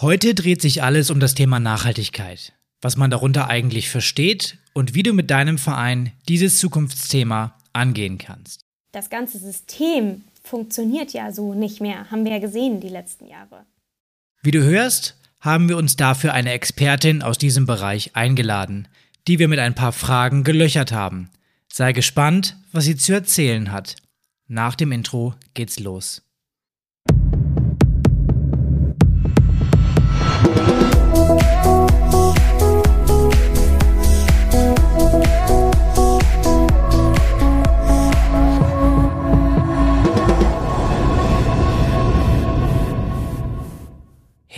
Heute dreht sich alles um das Thema Nachhaltigkeit, was man darunter eigentlich versteht und wie du mit deinem Verein dieses Zukunftsthema angehen kannst. Das ganze System funktioniert ja so nicht mehr, haben wir ja gesehen die letzten Jahre. Wie du hörst, haben wir uns dafür eine Expertin aus diesem Bereich eingeladen, die wir mit ein paar Fragen gelöchert haben. Sei gespannt, was sie zu erzählen hat. Nach dem Intro geht's los.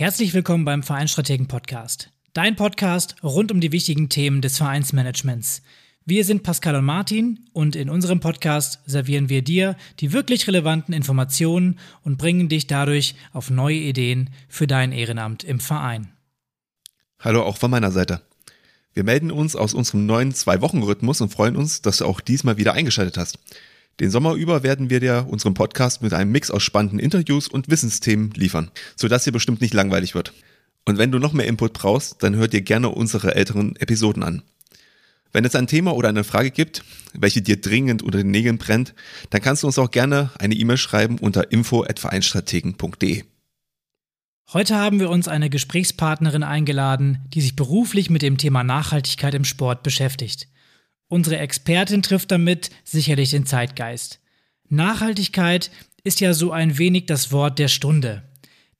Herzlich willkommen beim Vereinsstrategen Podcast. Dein Podcast rund um die wichtigen Themen des Vereinsmanagements. Wir sind Pascal und Martin und in unserem Podcast servieren wir dir die wirklich relevanten Informationen und bringen dich dadurch auf neue Ideen für dein Ehrenamt im Verein. Hallo auch von meiner Seite. Wir melden uns aus unserem neuen Zwei-Wochen-Rhythmus und freuen uns, dass du auch diesmal wieder eingeschaltet hast. Den Sommer über werden wir dir unseren Podcast mit einem Mix aus spannenden Interviews und Wissensthemen liefern, sodass dir bestimmt nicht langweilig wird. Und wenn du noch mehr Input brauchst, dann hör dir gerne unsere älteren Episoden an. Wenn es ein Thema oder eine Frage gibt, welche dir dringend unter den Nägeln brennt, dann kannst du uns auch gerne eine E-Mail schreiben unter info@vereinstrategen.de. Heute haben wir uns eine Gesprächspartnerin eingeladen, die sich beruflich mit dem Thema Nachhaltigkeit im Sport beschäftigt. Unsere Expertin trifft damit sicherlich den Zeitgeist. Nachhaltigkeit ist ja so ein wenig das Wort der Stunde.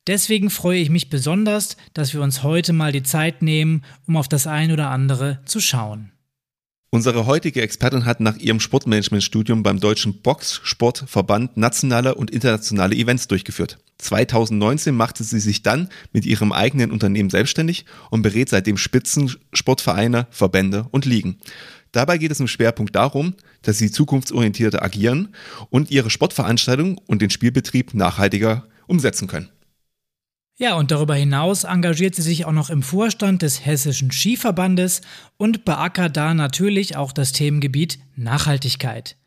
Deswegen freue ich mich besonders, dass wir uns heute mal die Zeit nehmen, um auf das ein oder andere zu schauen. Unsere heutige Expertin hat nach ihrem Sportmanagementstudium beim Deutschen Boxsportverband nationale und internationale Events durchgeführt. 2019 machte sie sich dann mit ihrem eigenen Unternehmen selbstständig und berät seitdem Spitzensportvereine, Verbände und Ligen. Dabei geht es im Schwerpunkt darum, dass sie zukunftsorientiert agieren und ihre Sportveranstaltungen und den Spielbetrieb nachhaltiger umsetzen können. Ja, und darüber hinaus engagiert sie sich auch noch im Vorstand des Hessischen Skiverbandes und beackert da natürlich auch das Themengebiet Nachhaltigkeit.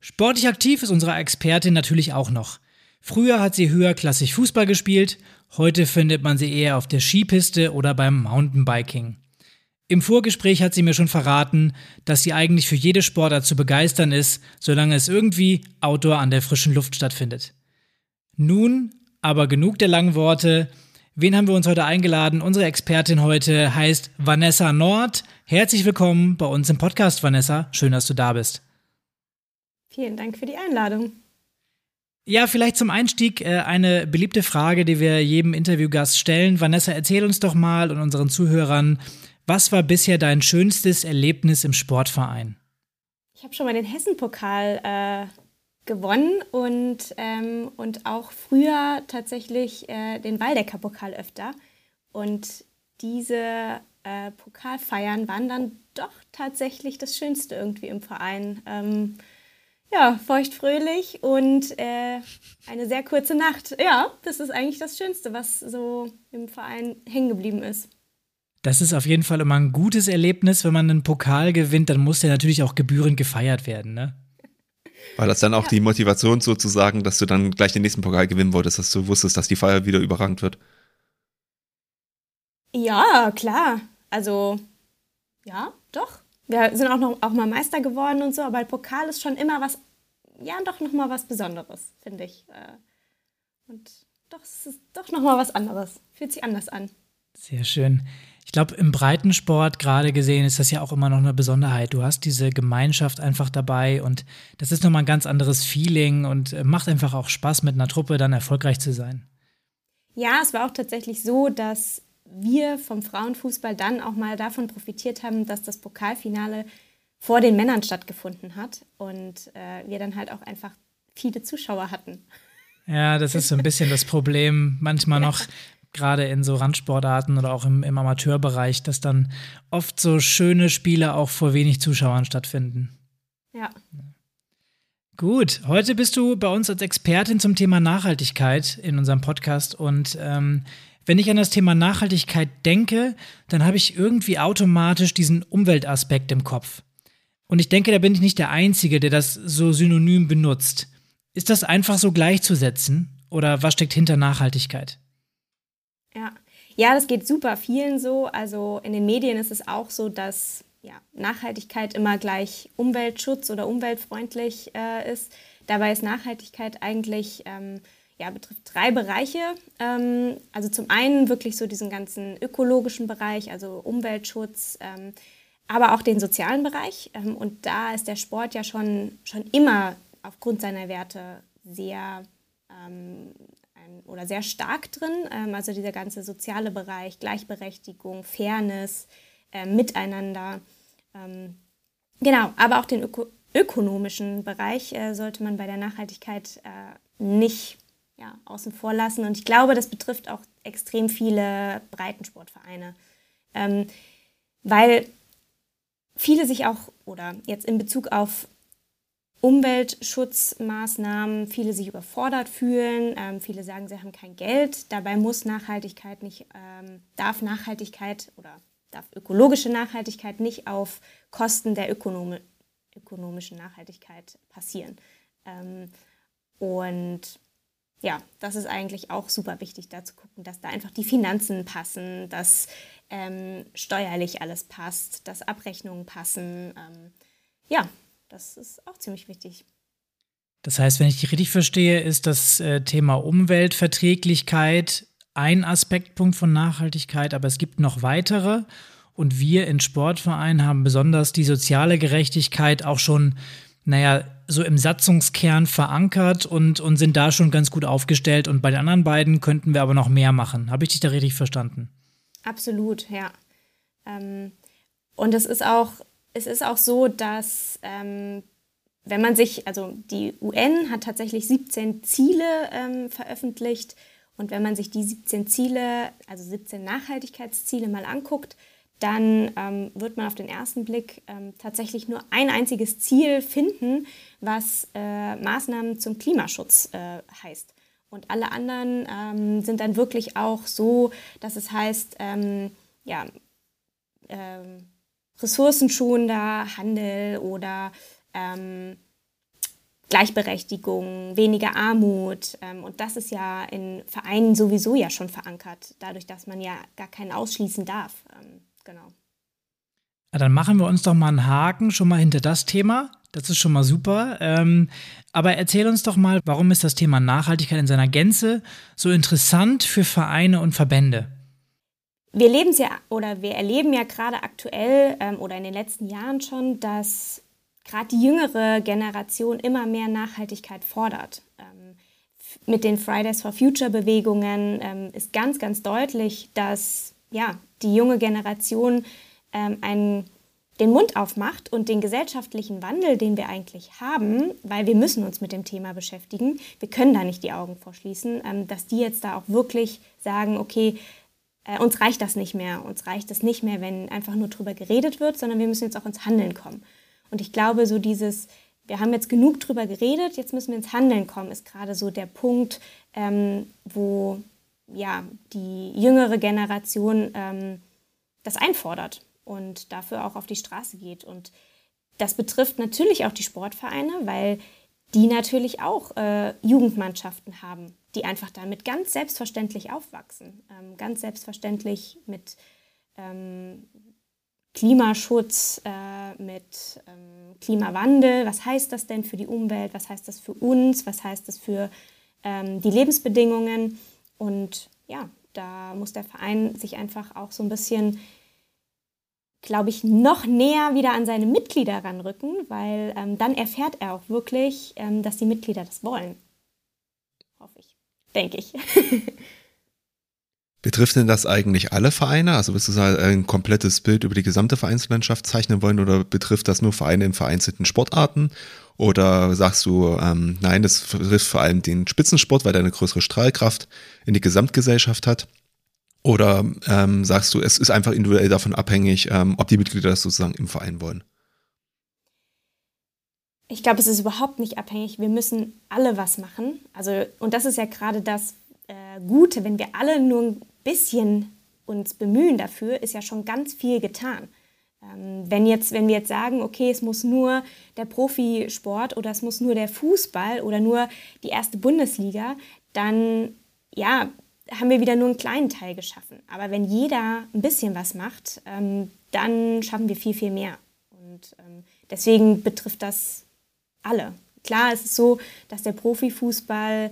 Sportlich aktiv ist unsere Expertin natürlich auch noch. Früher hat sie höherklassig Fußball gespielt, heute findet man sie eher auf der Skipiste oder beim Mountainbiking. Im Vorgespräch hat sie mir schon verraten, dass sie eigentlich für jede Sportart zu begeistern ist, solange es irgendwie Outdoor an der frischen Luft stattfindet. Nun aber genug der langen Worte. Wen haben wir uns heute eingeladen? Unsere Expertin heute heißt Vanessa Nord. Herzlich willkommen bei uns im Podcast, Vanessa. Schön, dass du da bist. Vielen Dank für die Einladung. Ja, vielleicht zum Einstieg äh, eine beliebte Frage, die wir jedem Interviewgast stellen. Vanessa, erzähl uns doch mal und unseren Zuhörern, was war bisher dein schönstes Erlebnis im Sportverein? Ich habe schon mal den Hessen-Pokal äh, gewonnen und, ähm, und auch früher tatsächlich äh, den Waldecker-Pokal öfter. Und diese äh, Pokalfeiern waren dann doch tatsächlich das Schönste irgendwie im Verein. Ähm, ja, feuchtfröhlich und äh, eine sehr kurze Nacht. Ja, das ist eigentlich das Schönste, was so im Verein hängen geblieben ist. Das ist auf jeden Fall immer ein gutes Erlebnis. Wenn man einen Pokal gewinnt, dann muss der natürlich auch gebührend gefeiert werden, ne? War das dann auch ja. die Motivation sozusagen, dass du dann gleich den nächsten Pokal gewinnen wolltest, dass du wusstest, dass die Feier wieder überrangt wird? Ja, klar. Also, ja, doch. Wir sind auch noch auch mal Meister geworden und so, aber Pokal ist schon immer was, ja, doch noch mal was Besonderes, finde ich. Äh, und doch, es ist doch noch mal was anderes. Fühlt sich anders an. Sehr schön. Ich glaube, im Breitensport gerade gesehen ist das ja auch immer noch eine Besonderheit. Du hast diese Gemeinschaft einfach dabei und das ist nochmal ein ganz anderes Feeling und äh, macht einfach auch Spaß, mit einer Truppe dann erfolgreich zu sein. Ja, es war auch tatsächlich so, dass wir vom Frauenfußball dann auch mal davon profitiert haben, dass das Pokalfinale vor den Männern stattgefunden hat und äh, wir dann halt auch einfach viele Zuschauer hatten. Ja, das ist so ein bisschen das Problem manchmal noch, gerade in so Randsportarten oder auch im, im Amateurbereich, dass dann oft so schöne Spiele auch vor wenig Zuschauern stattfinden. Ja. Gut, heute bist du bei uns als Expertin zum Thema Nachhaltigkeit in unserem Podcast und ähm, wenn ich an das Thema Nachhaltigkeit denke, dann habe ich irgendwie automatisch diesen Umweltaspekt im Kopf. Und ich denke, da bin ich nicht der Einzige, der das so synonym benutzt. Ist das einfach so gleichzusetzen oder was steckt hinter Nachhaltigkeit? Ja. Das geht super vielen so. Also in den Medien ist es auch so, dass ja, Nachhaltigkeit immer gleich Umweltschutz oder umweltfreundlich äh, ist. Dabei ist Nachhaltigkeit eigentlich ähm, ja, betrifft drei Bereiche. Ähm, also zum einen wirklich so diesen ganzen ökologischen Bereich, also Umweltschutz, ähm, aber auch den sozialen Bereich. Ähm, und da ist der Sport ja schon, schon immer aufgrund seiner Werte sehr ähm, ein, oder sehr stark drin. Ähm, also dieser ganze soziale Bereich, Gleichberechtigung, Fairness, äh, Miteinander. Ähm, genau, aber auch den öko ökonomischen Bereich äh, sollte man bei der Nachhaltigkeit äh, nicht ja, außen vor lassen. Und ich glaube, das betrifft auch extrem viele Breitensportvereine. Ähm, weil viele sich auch, oder jetzt in Bezug auf Umweltschutzmaßnahmen, viele sich überfordert fühlen, ähm, viele sagen, sie haben kein Geld. Dabei muss Nachhaltigkeit nicht, ähm, darf Nachhaltigkeit oder darf ökologische Nachhaltigkeit nicht auf Kosten der Ökonomi ökonomischen Nachhaltigkeit passieren. Ähm, und ja, das ist eigentlich auch super wichtig, da zu gucken, dass da einfach die Finanzen passen, dass ähm, steuerlich alles passt, dass Abrechnungen passen. Ähm, ja, das ist auch ziemlich wichtig. Das heißt, wenn ich dich richtig verstehe, ist das äh, Thema Umweltverträglichkeit ein Aspektpunkt von Nachhaltigkeit, aber es gibt noch weitere. Und wir in Sportvereinen haben besonders die soziale Gerechtigkeit auch schon naja, so im Satzungskern verankert und, und sind da schon ganz gut aufgestellt. Und bei den anderen beiden könnten wir aber noch mehr machen. Habe ich dich da richtig verstanden? Absolut, ja. Ähm, und es ist auch, es ist auch so, dass ähm, wenn man sich, also die UN hat tatsächlich 17 Ziele ähm, veröffentlicht. Und wenn man sich die 17 Ziele, also 17 Nachhaltigkeitsziele mal anguckt, dann ähm, wird man auf den ersten Blick ähm, tatsächlich nur ein einziges Ziel finden, was äh, Maßnahmen zum Klimaschutz äh, heißt. Und alle anderen ähm, sind dann wirklich auch so, dass es heißt, ähm, ja, ähm, ressourcenschonender Handel oder ähm, Gleichberechtigung, weniger Armut. und das ist ja in Vereinen sowieso ja schon verankert, dadurch, dass man ja gar keinen ausschließen darf genau. Ja, dann machen wir uns doch mal einen Haken schon mal hinter das Thema. Das ist schon mal super. Ähm, aber erzähl uns doch mal, warum ist das Thema Nachhaltigkeit in seiner Gänze so interessant für Vereine und Verbände? Wir leben ja oder wir erleben ja gerade aktuell ähm, oder in den letzten Jahren schon, dass gerade die jüngere Generation immer mehr Nachhaltigkeit fordert. Ähm, mit den Fridays for Future Bewegungen ähm, ist ganz, ganz deutlich, dass ja, die junge Generation ähm, einen, den Mund aufmacht und den gesellschaftlichen Wandel, den wir eigentlich haben, weil wir müssen uns mit dem Thema beschäftigen, wir können da nicht die Augen vorschließen, ähm, dass die jetzt da auch wirklich sagen, okay, äh, uns reicht das nicht mehr, uns reicht es nicht mehr, wenn einfach nur drüber geredet wird, sondern wir müssen jetzt auch ins Handeln kommen. Und ich glaube, so dieses, wir haben jetzt genug drüber geredet, jetzt müssen wir ins Handeln kommen, ist gerade so der Punkt, ähm, wo ja, die jüngere Generation ähm, das einfordert und dafür auch auf die Straße geht. Und das betrifft natürlich auch die Sportvereine, weil die natürlich auch äh, Jugendmannschaften haben, die einfach damit ganz selbstverständlich aufwachsen, ähm, ganz selbstverständlich mit ähm, Klimaschutz, äh, mit ähm, Klimawandel. Was heißt das denn für die Umwelt? Was heißt das für uns? Was heißt das für ähm, die Lebensbedingungen? Und ja, da muss der Verein sich einfach auch so ein bisschen, glaube ich, noch näher wieder an seine Mitglieder ranrücken, weil ähm, dann erfährt er auch wirklich, ähm, dass die Mitglieder das wollen. Denke ich. Betrifft denn das eigentlich alle Vereine? Also willst du ein komplettes Bild über die gesamte Vereinslandschaft zeichnen wollen oder betrifft das nur Vereine in vereinzelten Sportarten? Oder sagst du, ähm, nein, das betrifft vor allem den Spitzensport, weil der eine größere Strahlkraft in die Gesamtgesellschaft hat? Oder ähm, sagst du, es ist einfach individuell davon abhängig, ähm, ob die Mitglieder das sozusagen im Verein wollen? Ich glaube, es ist überhaupt nicht abhängig. Wir müssen alle was machen. Also, und das ist ja gerade das, äh, Gute, wenn wir alle nur ein bisschen uns bemühen dafür, ist ja schon ganz viel getan. Ähm, wenn, jetzt, wenn wir jetzt sagen, okay, es muss nur der Profisport oder es muss nur der Fußball oder nur die erste Bundesliga, dann ja, haben wir wieder nur einen kleinen Teil geschaffen. Aber wenn jeder ein bisschen was macht, ähm, dann schaffen wir viel, viel mehr. Und ähm, deswegen betrifft das alle. Klar, es ist so, dass der Profifußball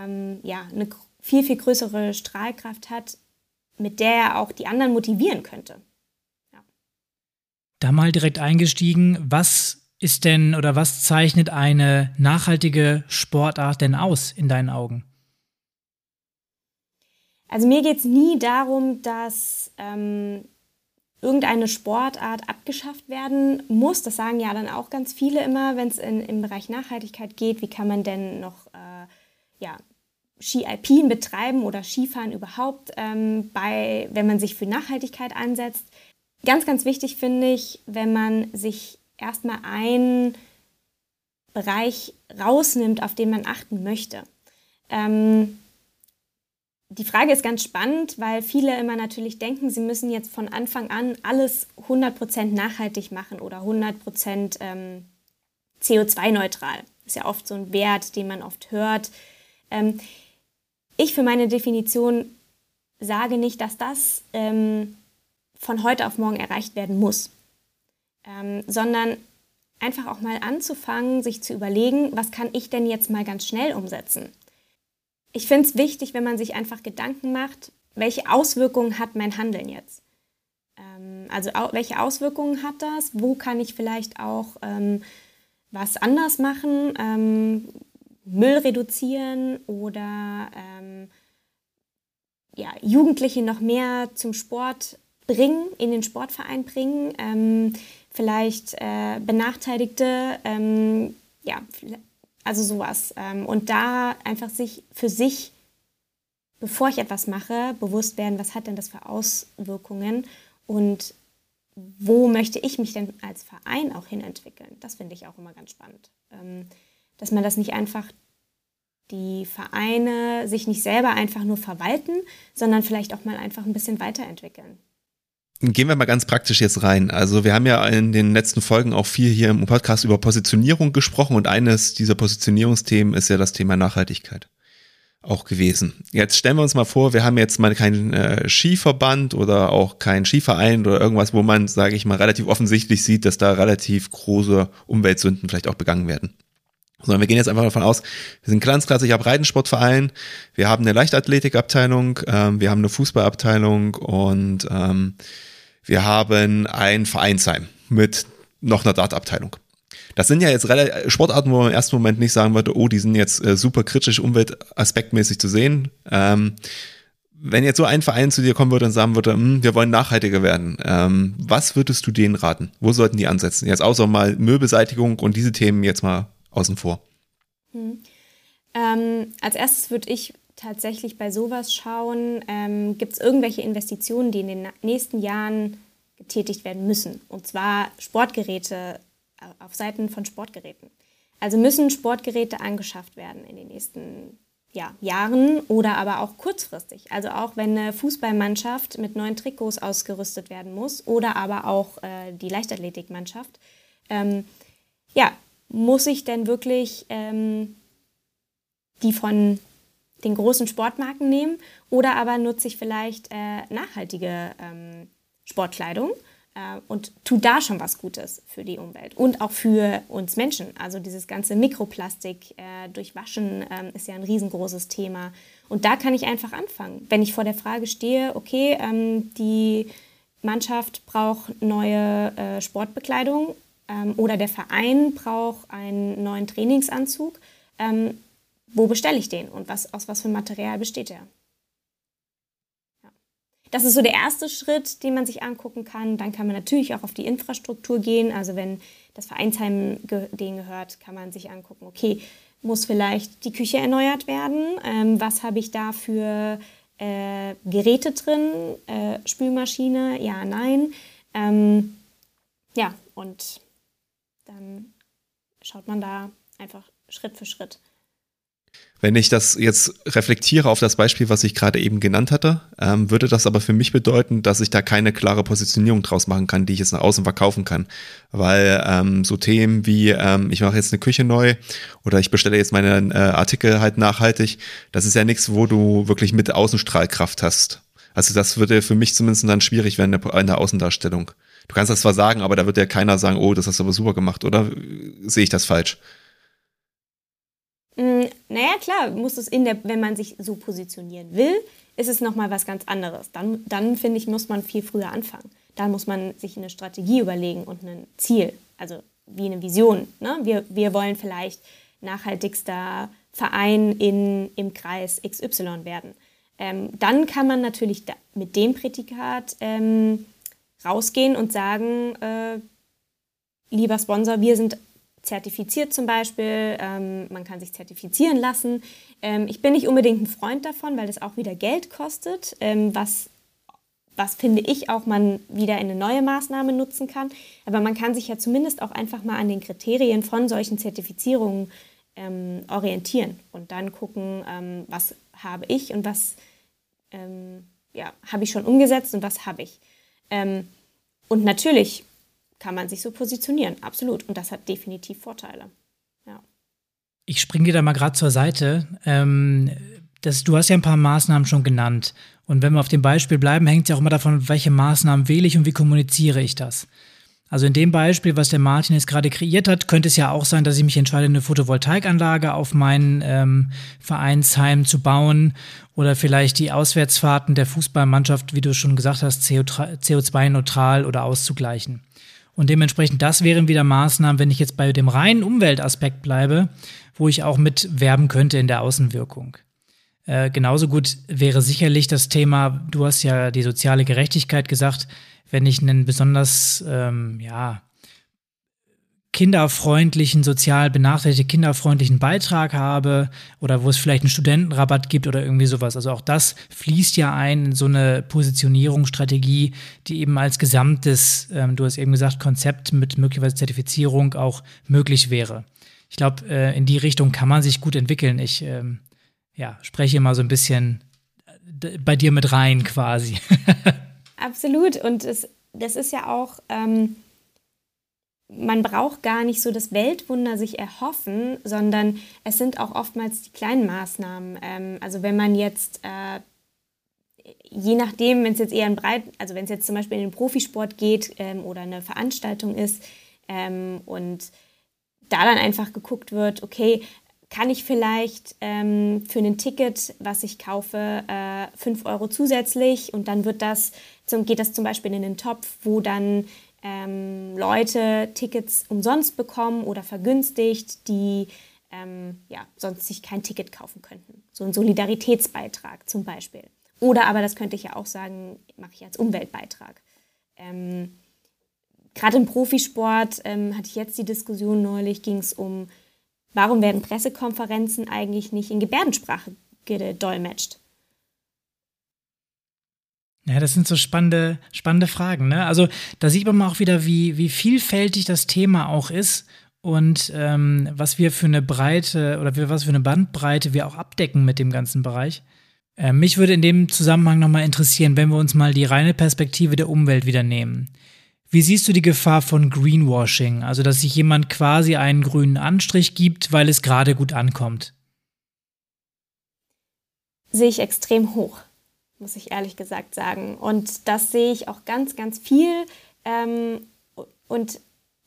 ähm, ja, eine viel, viel größere Strahlkraft hat, mit der er auch die anderen motivieren könnte. Ja. Da mal direkt eingestiegen, was ist denn oder was zeichnet eine nachhaltige Sportart denn aus in deinen Augen? Also mir geht es nie darum, dass ähm, irgendeine Sportart abgeschafft werden muss. Das sagen ja dann auch ganz viele immer, wenn es im Bereich Nachhaltigkeit geht. Wie kann man denn noch äh, ja, Ski-Alpin betreiben oder Skifahren überhaupt, ähm, bei, wenn man sich für Nachhaltigkeit einsetzt? Ganz, ganz wichtig finde ich, wenn man sich erstmal einen Bereich rausnimmt, auf den man achten möchte. Ähm, die Frage ist ganz spannend, weil viele immer natürlich denken, sie müssen jetzt von Anfang an alles 100% nachhaltig machen oder 100% ähm, CO2-neutral. Ist ja oft so ein Wert, den man oft hört. Ähm, ich für meine Definition sage nicht, dass das ähm, von heute auf morgen erreicht werden muss, sondern einfach auch mal anzufangen, sich zu überlegen, was kann ich denn jetzt mal ganz schnell umsetzen? Ich finde es wichtig, wenn man sich einfach Gedanken macht, welche Auswirkungen hat mein Handeln jetzt? Ähm, also au welche Auswirkungen hat das? Wo kann ich vielleicht auch ähm, was anders machen? Ähm, Müll reduzieren oder ähm, ja, Jugendliche noch mehr zum Sport bringen, in den Sportverein bringen, ähm, vielleicht äh, Benachteiligte, ähm, ja, also sowas. Ähm, und da einfach sich für sich, bevor ich etwas mache, bewusst werden, was hat denn das für Auswirkungen und wo möchte ich mich denn als Verein auch hinentwickeln. Das finde ich auch immer ganz spannend. Ähm, dass man das nicht einfach die Vereine sich nicht selber einfach nur verwalten, sondern vielleicht auch mal einfach ein bisschen weiterentwickeln. Gehen wir mal ganz praktisch jetzt rein. Also wir haben ja in den letzten Folgen auch viel hier im Podcast über Positionierung gesprochen und eines dieser Positionierungsthemen ist ja das Thema Nachhaltigkeit auch gewesen. Jetzt stellen wir uns mal vor, wir haben jetzt mal keinen äh, Skiverband oder auch keinen Skiverein oder irgendwas, wo man, sage ich mal, relativ offensichtlich sieht, dass da relativ große Umweltsünden vielleicht auch begangen werden. Sondern wir gehen jetzt einfach davon aus, wir sind ein ganz klassischer Breitensportverein, wir haben eine Leichtathletikabteilung, ähm, wir haben eine Fußballabteilung und ähm, wir haben ein Vereinsheim mit noch einer Dartabteilung. Das sind ja jetzt Sportarten, wo man im ersten Moment nicht sagen würde, oh, die sind jetzt äh, super kritisch umweltaspektmäßig zu sehen. Ähm, wenn jetzt so ein Verein zu dir kommen würde und sagen würde, hm, wir wollen nachhaltiger werden, ähm, was würdest du denen raten? Wo sollten die ansetzen? Jetzt außer mal Müllbeseitigung und diese Themen jetzt mal außen vor. Hm. Ähm, als erstes würde ich tatsächlich bei sowas schauen, ähm, gibt es irgendwelche Investitionen, die in den nächsten Jahren getätigt werden müssen. Und zwar Sportgeräte äh, auf Seiten von Sportgeräten. Also müssen Sportgeräte angeschafft werden in den nächsten ja, Jahren oder aber auch kurzfristig. Also auch wenn eine Fußballmannschaft mit neuen Trikots ausgerüstet werden muss oder aber auch äh, die Leichtathletikmannschaft. Ähm, ja, muss ich denn wirklich ähm, die von den großen Sportmarken nehmen oder aber nutze ich vielleicht äh, nachhaltige ähm, Sportkleidung äh, und tue da schon was Gutes für die Umwelt und auch für uns Menschen. Also dieses ganze Mikroplastik äh, durch Waschen ähm, ist ja ein riesengroßes Thema. Und da kann ich einfach anfangen. Wenn ich vor der Frage stehe, okay, ähm, die Mannschaft braucht neue äh, Sportbekleidung ähm, oder der Verein braucht einen neuen Trainingsanzug, ähm, wo bestelle ich den und was, aus was für Material besteht er. Ja. Das ist so der erste Schritt, den man sich angucken kann. Dann kann man natürlich auch auf die Infrastruktur gehen. Also wenn das Vereinsheim ge denen gehört, kann man sich angucken, okay, muss vielleicht die Küche erneuert werden? Ähm, was habe ich da für äh, Geräte drin? Äh, Spülmaschine? Ja, nein. Ähm, ja, und dann schaut man da einfach Schritt für Schritt. Wenn ich das jetzt reflektiere auf das Beispiel, was ich gerade eben genannt hatte, ähm, würde das aber für mich bedeuten, dass ich da keine klare Positionierung draus machen kann, die ich jetzt nach außen verkaufen kann. Weil ähm, so Themen wie ähm, ich mache jetzt eine Küche neu oder ich bestelle jetzt meine äh, Artikel halt nachhaltig, das ist ja nichts, wo du wirklich mit Außenstrahlkraft hast. Also das würde für mich zumindest dann schwierig werden in der Außendarstellung. Du kannst das zwar sagen, aber da wird ja keiner sagen, oh, das hast du aber super gemacht, oder sehe ich das falsch? Mm, naja, klar, muss es in der, wenn man sich so positionieren will, ist es nochmal was ganz anderes. Dann, dann finde ich, muss man viel früher anfangen. Dann muss man sich eine Strategie überlegen und ein Ziel, also wie eine Vision. Ne? Wir, wir wollen vielleicht nachhaltigster Verein in, im Kreis XY werden. Ähm, dann kann man natürlich da, mit dem Prädikat ähm, rausgehen und sagen, äh, lieber Sponsor, wir sind zertifiziert zum Beispiel. Ähm, man kann sich zertifizieren lassen. Ähm, ich bin nicht unbedingt ein Freund davon, weil das auch wieder Geld kostet, ähm, was, was finde ich auch man wieder in eine neue Maßnahme nutzen kann. Aber man kann sich ja zumindest auch einfach mal an den Kriterien von solchen Zertifizierungen ähm, orientieren und dann gucken, ähm, was habe ich und was ähm, ja, habe ich schon umgesetzt und was habe ich. Und natürlich kann man sich so positionieren, absolut. Und das hat definitiv Vorteile. Ja. Ich springe dir da mal gerade zur Seite. Ähm, das, du hast ja ein paar Maßnahmen schon genannt. Und wenn wir auf dem Beispiel bleiben, hängt es ja auch immer davon, welche Maßnahmen wähle ich und wie kommuniziere ich das. Also in dem Beispiel, was der Martin jetzt gerade kreiert hat, könnte es ja auch sein, dass ich mich entscheide, eine Photovoltaikanlage auf mein ähm, Vereinsheim zu bauen oder vielleicht die Auswärtsfahrten der Fußballmannschaft, wie du schon gesagt hast, CO2-neutral oder auszugleichen. Und dementsprechend, das wären wieder Maßnahmen, wenn ich jetzt bei dem reinen Umweltaspekt bleibe, wo ich auch mit werben könnte in der Außenwirkung. Äh, genauso gut wäre sicherlich das Thema, du hast ja die soziale Gerechtigkeit gesagt, wenn ich einen besonders, ähm, ja, kinderfreundlichen, sozial benachteiligten, kinderfreundlichen Beitrag habe oder wo es vielleicht einen Studentenrabatt gibt oder irgendwie sowas. Also auch das fließt ja ein in so eine Positionierungsstrategie, die eben als gesamtes, ähm, du hast eben gesagt, Konzept mit möglicherweise Zertifizierung auch möglich wäre. Ich glaube, äh, in die Richtung kann man sich gut entwickeln. Ich ähm, ja, spreche immer so ein bisschen äh, bei dir mit rein quasi. Absolut. Und es, das ist ja auch. Ähm man braucht gar nicht so das Weltwunder sich erhoffen, sondern es sind auch oftmals die kleinen Maßnahmen. Ähm, also wenn man jetzt, äh, je nachdem, wenn es jetzt eher ein breit, also wenn es jetzt zum Beispiel in den Profisport geht ähm, oder eine Veranstaltung ist ähm, und da dann einfach geguckt wird, okay, kann ich vielleicht ähm, für ein Ticket, was ich kaufe, äh, 5 Euro zusätzlich und dann wird das, zum, geht das zum Beispiel in den Topf, wo dann ähm, Leute Tickets umsonst bekommen oder vergünstigt, die ähm, ja, sonst sich kein Ticket kaufen könnten. So ein Solidaritätsbeitrag zum Beispiel. Oder aber, das könnte ich ja auch sagen, mache ich als Umweltbeitrag. Ähm, Gerade im Profisport ähm, hatte ich jetzt die Diskussion neulich, ging es um, warum werden Pressekonferenzen eigentlich nicht in Gebärdensprache gedolmetscht? Ja, das sind so spannende, spannende Fragen. Ne? Also da sieht man auch wieder, wie, wie vielfältig das Thema auch ist und ähm, was wir für eine Breite oder was für eine Bandbreite wir auch abdecken mit dem ganzen Bereich. Äh, mich würde in dem Zusammenhang nochmal interessieren, wenn wir uns mal die reine Perspektive der Umwelt wieder nehmen. Wie siehst du die Gefahr von Greenwashing, also dass sich jemand quasi einen grünen Anstrich gibt, weil es gerade gut ankommt? Sehe ich extrem hoch muss ich ehrlich gesagt sagen. Und das sehe ich auch ganz, ganz viel ähm, und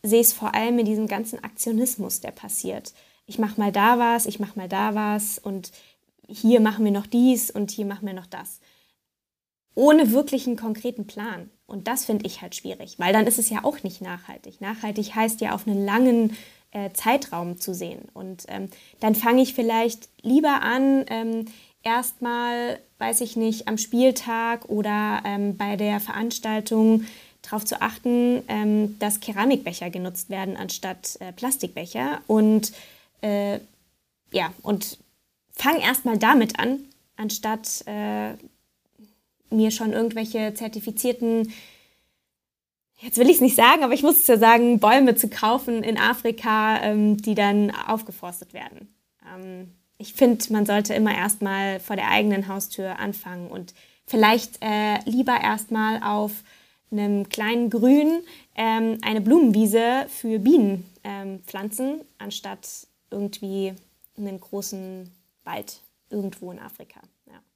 sehe es vor allem in diesem ganzen Aktionismus, der passiert. Ich mache mal da was, ich mache mal da was und hier machen wir noch dies und hier machen wir noch das. Ohne wirklich einen konkreten Plan. Und das finde ich halt schwierig, weil dann ist es ja auch nicht nachhaltig. Nachhaltig heißt ja auf einen langen äh, Zeitraum zu sehen. Und ähm, dann fange ich vielleicht lieber an, ähm, erstmal, weiß ich nicht, am Spieltag oder ähm, bei der Veranstaltung darauf zu achten, ähm, dass Keramikbecher genutzt werden anstatt äh, Plastikbecher. Und äh, ja, und fang erstmal damit an, anstatt äh, mir schon irgendwelche zertifizierten, jetzt will ich es nicht sagen, aber ich muss es ja sagen, Bäume zu kaufen in Afrika, ähm, die dann aufgeforstet werden. Ähm, ich finde, man sollte immer erstmal vor der eigenen Haustür anfangen und vielleicht äh, lieber erstmal auf einem kleinen Grün ähm, eine Blumenwiese für Bienen ähm, pflanzen, anstatt irgendwie einen großen Wald irgendwo in Afrika.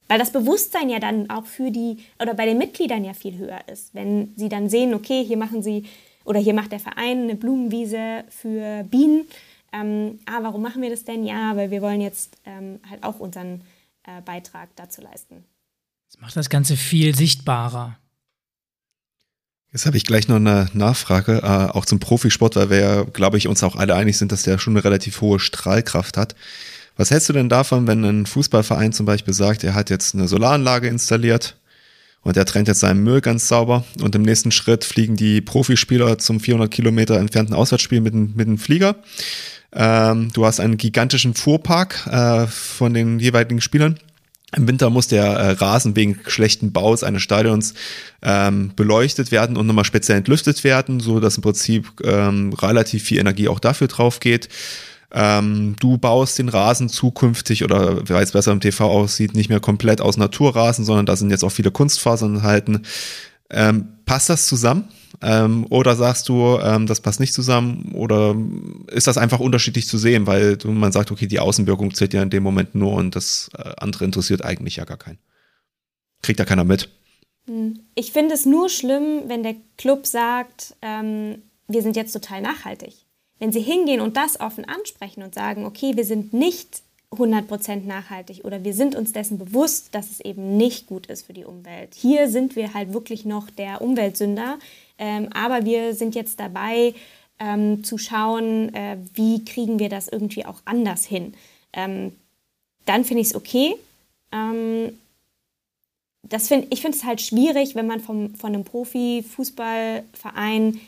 Weil das Bewusstsein ja dann auch für die oder bei den Mitgliedern ja viel höher ist. Wenn sie dann sehen, okay, hier machen sie oder hier macht der Verein eine Blumenwiese für Bienen. Ähm, ah, warum machen wir das denn? Ja, weil wir wollen jetzt ähm, halt auch unseren äh, Beitrag dazu leisten. Das macht das Ganze viel sichtbarer. Jetzt habe ich gleich noch eine Nachfrage, äh, auch zum Profisport, weil wir ja, glaube ich, uns auch alle einig sind, dass der schon eine relativ hohe Strahlkraft hat. Was hältst du denn davon, wenn ein Fußballverein zum Beispiel sagt, er hat jetzt eine Solaranlage installiert und er trennt jetzt seinen Müll ganz sauber und im nächsten Schritt fliegen die Profispieler zum 400 Kilometer entfernten Auswärtsspiel mit, mit einem Flieger. Ähm, du hast einen gigantischen Fuhrpark äh, von den jeweiligen Spielern im Winter muss der äh, Rasen wegen schlechten Baus eines Stadions ähm, beleuchtet werden und nochmal speziell entlüftet werden, so dass im Prinzip ähm, relativ viel Energie auch dafür drauf geht. Ähm, du baust den Rasen zukünftig oder weil es besser im TV aussieht, nicht mehr komplett aus Naturrasen, sondern da sind jetzt auch viele Kunstfasern enthalten. Ähm, passt das zusammen? Ähm, oder sagst du, ähm, das passt nicht zusammen? Oder ist das einfach unterschiedlich zu sehen, weil man sagt, okay, die Außenwirkung zählt ja in dem Moment nur und das äh, andere interessiert eigentlich ja gar keinen. Kriegt da keiner mit. Hm. Ich finde es nur schlimm, wenn der Club sagt, ähm, wir sind jetzt total nachhaltig. Wenn sie hingehen und das offen ansprechen und sagen, okay, wir sind nicht 100% nachhaltig oder wir sind uns dessen bewusst, dass es eben nicht gut ist für die Umwelt. Hier sind wir halt wirklich noch der Umweltsünder, ähm, aber wir sind jetzt dabei ähm, zu schauen, äh, wie kriegen wir das irgendwie auch anders hin. Ähm, dann finde ich es okay. Ähm, das find, ich finde es halt schwierig, wenn man vom, von einem Profi-Fußballverein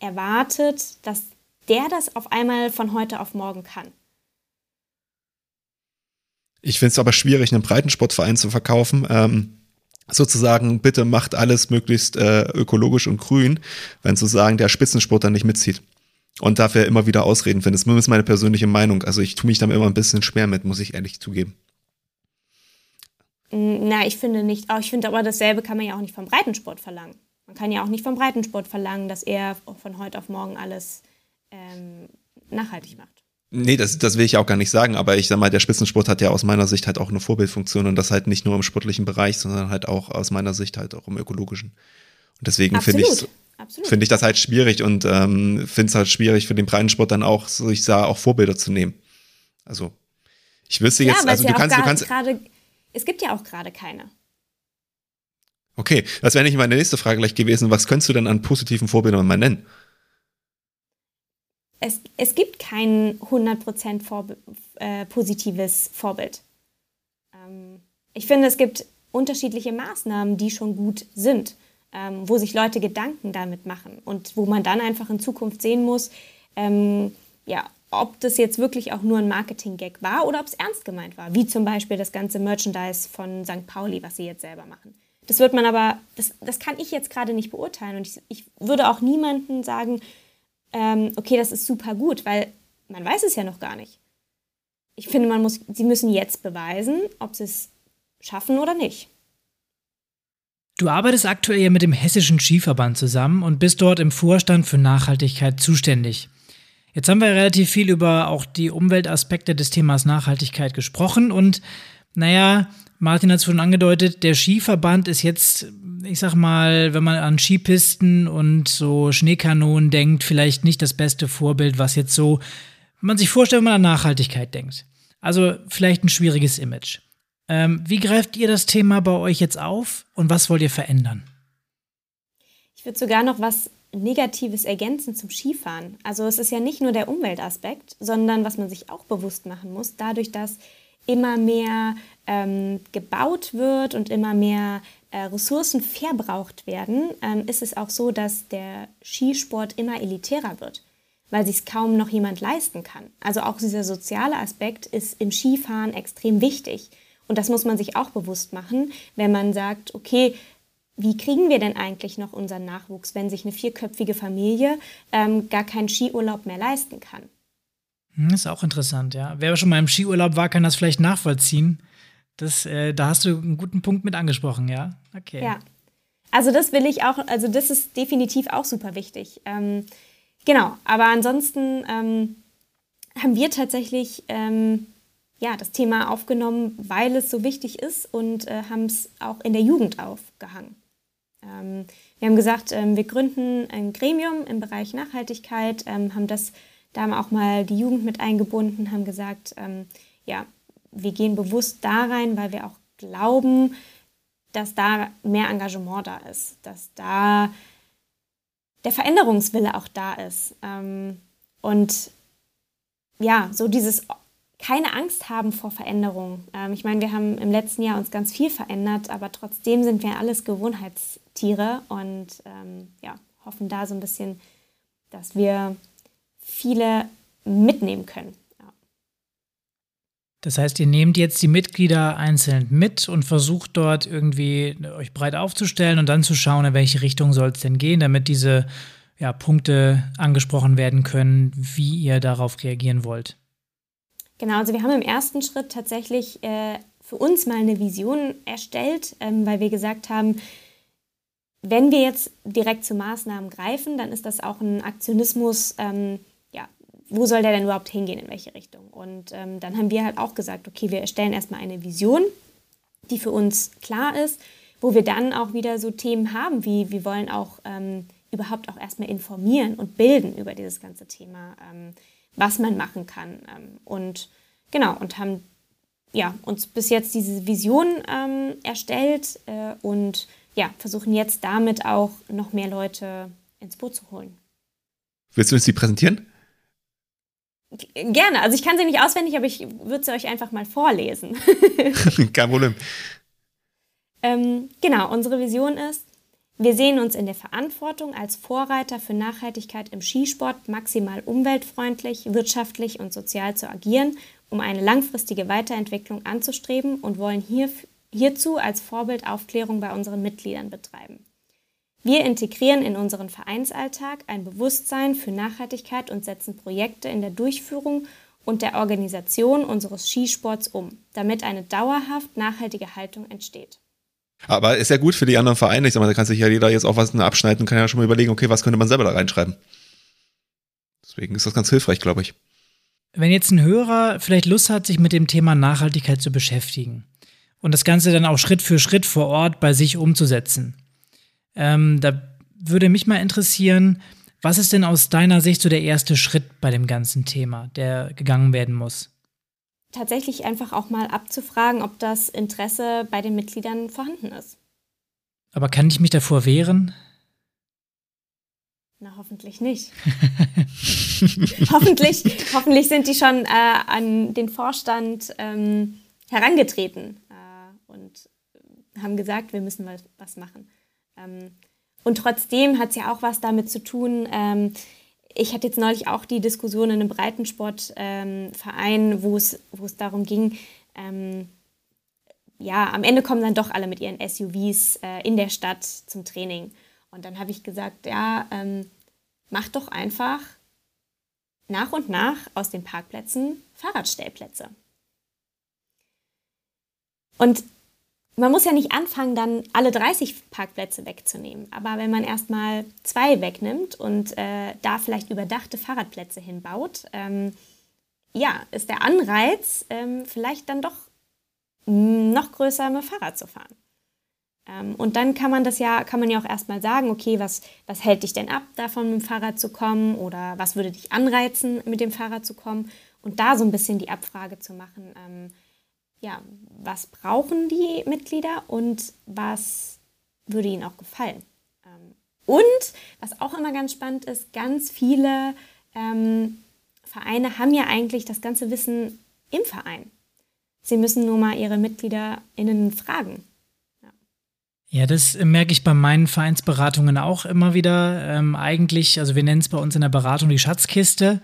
erwartet, dass der das auf einmal von heute auf morgen kann. Ich finde es aber schwierig, einen Breitensportverein zu verkaufen. Ähm, sozusagen, bitte macht alles möglichst äh, ökologisch und grün, wenn sozusagen der Spitzensport dann nicht mitzieht. Und dafür immer wieder Ausreden findet. Das ist meine persönliche Meinung. Also ich tue mich damit immer ein bisschen schwer mit, muss ich ehrlich zugeben. Mm, na, ich finde nicht. Ich finde aber dasselbe kann man ja auch nicht vom Breitensport verlangen. Man kann ja auch nicht vom Breitensport verlangen, dass er von heute auf morgen alles ähm, nachhaltig macht. Nee, das, das will ich auch gar nicht sagen, aber ich sag mal, der Spitzensport hat ja aus meiner Sicht halt auch eine Vorbildfunktion und das halt nicht nur im sportlichen Bereich, sondern halt auch aus meiner Sicht halt auch im ökologischen. Und deswegen finde ich finde ich das halt schwierig und ähm, finde es halt schwierig für den Breitensport dann auch, so ich sah, auch Vorbilder zu nehmen. Also ich wüsste jetzt, ja, also du kannst, du kannst. Grade, es gibt ja auch gerade keine. Okay, das wäre nicht meine nächste Frage gleich gewesen. Was könntest du denn an positiven Vorbildern mal nennen? Es, es gibt kein 100% Vorbe äh, positives Vorbild. Ähm, ich finde, es gibt unterschiedliche Maßnahmen, die schon gut sind, ähm, wo sich Leute Gedanken damit machen und wo man dann einfach in Zukunft sehen muss, ähm, ja, ob das jetzt wirklich auch nur ein Marketing-Gag war oder ob es ernst gemeint war, wie zum Beispiel das ganze Merchandise von St. Pauli, was sie jetzt selber machen. Das wird man aber, das, das kann ich jetzt gerade nicht beurteilen und ich, ich würde auch niemanden sagen, ähm, okay, das ist super gut, weil man weiß es ja noch gar nicht. Ich finde, man muss, sie müssen jetzt beweisen, ob sie es schaffen oder nicht. Du arbeitest aktuell mit dem Hessischen Skiverband zusammen und bist dort im Vorstand für Nachhaltigkeit zuständig. Jetzt haben wir relativ viel über auch die Umweltaspekte des Themas Nachhaltigkeit gesprochen und naja, Martin hat es schon angedeutet, der Skiverband ist jetzt, ich sag mal, wenn man an Skipisten und so Schneekanonen denkt, vielleicht nicht das beste Vorbild, was jetzt so man sich vorstellt, wenn man an Nachhaltigkeit denkt. Also vielleicht ein schwieriges Image. Ähm, wie greift ihr das Thema bei euch jetzt auf und was wollt ihr verändern? Ich würde sogar noch was Negatives ergänzen zum Skifahren. Also es ist ja nicht nur der Umweltaspekt, sondern was man sich auch bewusst machen muss, dadurch, dass immer mehr ähm, gebaut wird und immer mehr äh, Ressourcen verbraucht werden, ähm, ist es auch so, dass der Skisport immer elitärer wird, weil sich kaum noch jemand leisten kann. Also auch dieser soziale Aspekt ist im Skifahren extrem wichtig. Und das muss man sich auch bewusst machen, wenn man sagt, okay, wie kriegen wir denn eigentlich noch unseren Nachwuchs, wenn sich eine vierköpfige Familie ähm, gar keinen Skiurlaub mehr leisten kann? Hm, ist auch interessant, ja. Wer schon mal im Skiurlaub war, kann das vielleicht nachvollziehen. Das, äh, da hast du einen guten Punkt mit angesprochen, ja? Okay. Ja. Also das will ich auch, also das ist definitiv auch super wichtig. Ähm, genau, aber ansonsten ähm, haben wir tatsächlich ähm, ja, das Thema aufgenommen, weil es so wichtig ist und äh, haben es auch in der Jugend aufgehangen. Ähm, wir haben gesagt, ähm, wir gründen ein Gremium im Bereich Nachhaltigkeit, ähm, haben das da haben auch mal die Jugend mit eingebunden, haben gesagt, ähm, ja, wir gehen bewusst da rein, weil wir auch glauben, dass da mehr Engagement da ist, dass da der Veränderungswille auch da ist. Ähm, und ja, so dieses keine Angst haben vor Veränderung. Ähm, ich meine, wir haben im letzten Jahr uns ganz viel verändert, aber trotzdem sind wir alles Gewohnheitstiere und ähm, ja, hoffen da so ein bisschen, dass wir viele mitnehmen können. Das heißt, ihr nehmt jetzt die Mitglieder einzeln mit und versucht dort irgendwie euch breit aufzustellen und dann zu schauen, in welche Richtung soll es denn gehen, damit diese ja, Punkte angesprochen werden können, wie ihr darauf reagieren wollt. Genau, also wir haben im ersten Schritt tatsächlich äh, für uns mal eine Vision erstellt, ähm, weil wir gesagt haben, wenn wir jetzt direkt zu Maßnahmen greifen, dann ist das auch ein Aktionismus, ähm, wo soll der denn überhaupt hingehen, in welche Richtung? Und ähm, dann haben wir halt auch gesagt, okay, wir erstellen erstmal eine Vision, die für uns klar ist, wo wir dann auch wieder so Themen haben, wie wir wollen auch ähm, überhaupt auch erstmal informieren und bilden über dieses ganze Thema, ähm, was man machen kann. Ähm, und genau, und haben ja, uns bis jetzt diese Vision ähm, erstellt äh, und ja, versuchen jetzt damit auch noch mehr Leute ins Boot zu holen. Willst du uns die präsentieren? Gerne. Also ich kann sie nicht auswendig, aber ich würde sie euch einfach mal vorlesen. Kein Problem. Ähm, genau, unsere Vision ist, wir sehen uns in der Verantwortung, als Vorreiter für Nachhaltigkeit im Skisport maximal umweltfreundlich, wirtschaftlich und sozial zu agieren, um eine langfristige Weiterentwicklung anzustreben und wollen hier, hierzu als Vorbild Aufklärung bei unseren Mitgliedern betreiben. Wir integrieren in unseren Vereinsalltag ein Bewusstsein für Nachhaltigkeit und setzen Projekte in der Durchführung und der Organisation unseres Skisports um, damit eine dauerhaft nachhaltige Haltung entsteht. Aber ist ja gut für die anderen Vereine. Ich sag mal, da kann sich ja jeder jetzt auch was abschneiden und kann ja schon mal überlegen, okay, was könnte man selber da reinschreiben. Deswegen ist das ganz hilfreich, glaube ich. Wenn jetzt ein Hörer vielleicht Lust hat, sich mit dem Thema Nachhaltigkeit zu beschäftigen und das Ganze dann auch Schritt für Schritt vor Ort bei sich umzusetzen, ähm, da würde mich mal interessieren, was ist denn aus deiner Sicht so der erste Schritt bei dem ganzen Thema, der gegangen werden muss? Tatsächlich einfach auch mal abzufragen, ob das Interesse bei den Mitgliedern vorhanden ist. Aber kann ich mich davor wehren? Na, hoffentlich nicht. hoffentlich, hoffentlich sind die schon äh, an den Vorstand ähm, herangetreten äh, und haben gesagt, wir müssen was, was machen. Ähm, und trotzdem hat es ja auch was damit zu tun. Ähm, ich hatte jetzt neulich auch die Diskussion in einem Breitensportverein, ähm, wo es darum ging, ja, am Ende kommen dann doch alle mit ihren SUVs äh, in der Stadt zum Training. Und dann habe ich gesagt, ja, mach doch einfach nach und nach aus den Parkplätzen Fahrradstellplätze. Und man muss ja nicht anfangen, dann alle 30 Parkplätze wegzunehmen. Aber wenn man erstmal zwei wegnimmt und äh, da vielleicht überdachte Fahrradplätze hinbaut, ähm, ja, ist der Anreiz ähm, vielleicht dann doch noch größer mit dem Fahrrad zu fahren. Ähm, und dann kann man das ja, kann man ja auch erstmal sagen, okay, was, was hält dich denn ab, davon mit dem Fahrrad zu kommen oder was würde dich anreizen, mit dem Fahrrad zu kommen? Und da so ein bisschen die Abfrage zu machen ähm, ja, was brauchen die Mitglieder und was würde ihnen auch gefallen. Ähm, und was auch immer ganz spannend ist, ganz viele ähm, Vereine haben ja eigentlich das ganze Wissen im Verein. Sie müssen nur mal ihre MitgliederInnen fragen. Ja, das merke ich bei meinen Vereinsberatungen auch immer wieder. Ähm, eigentlich, also wir nennen es bei uns in der Beratung die Schatzkiste.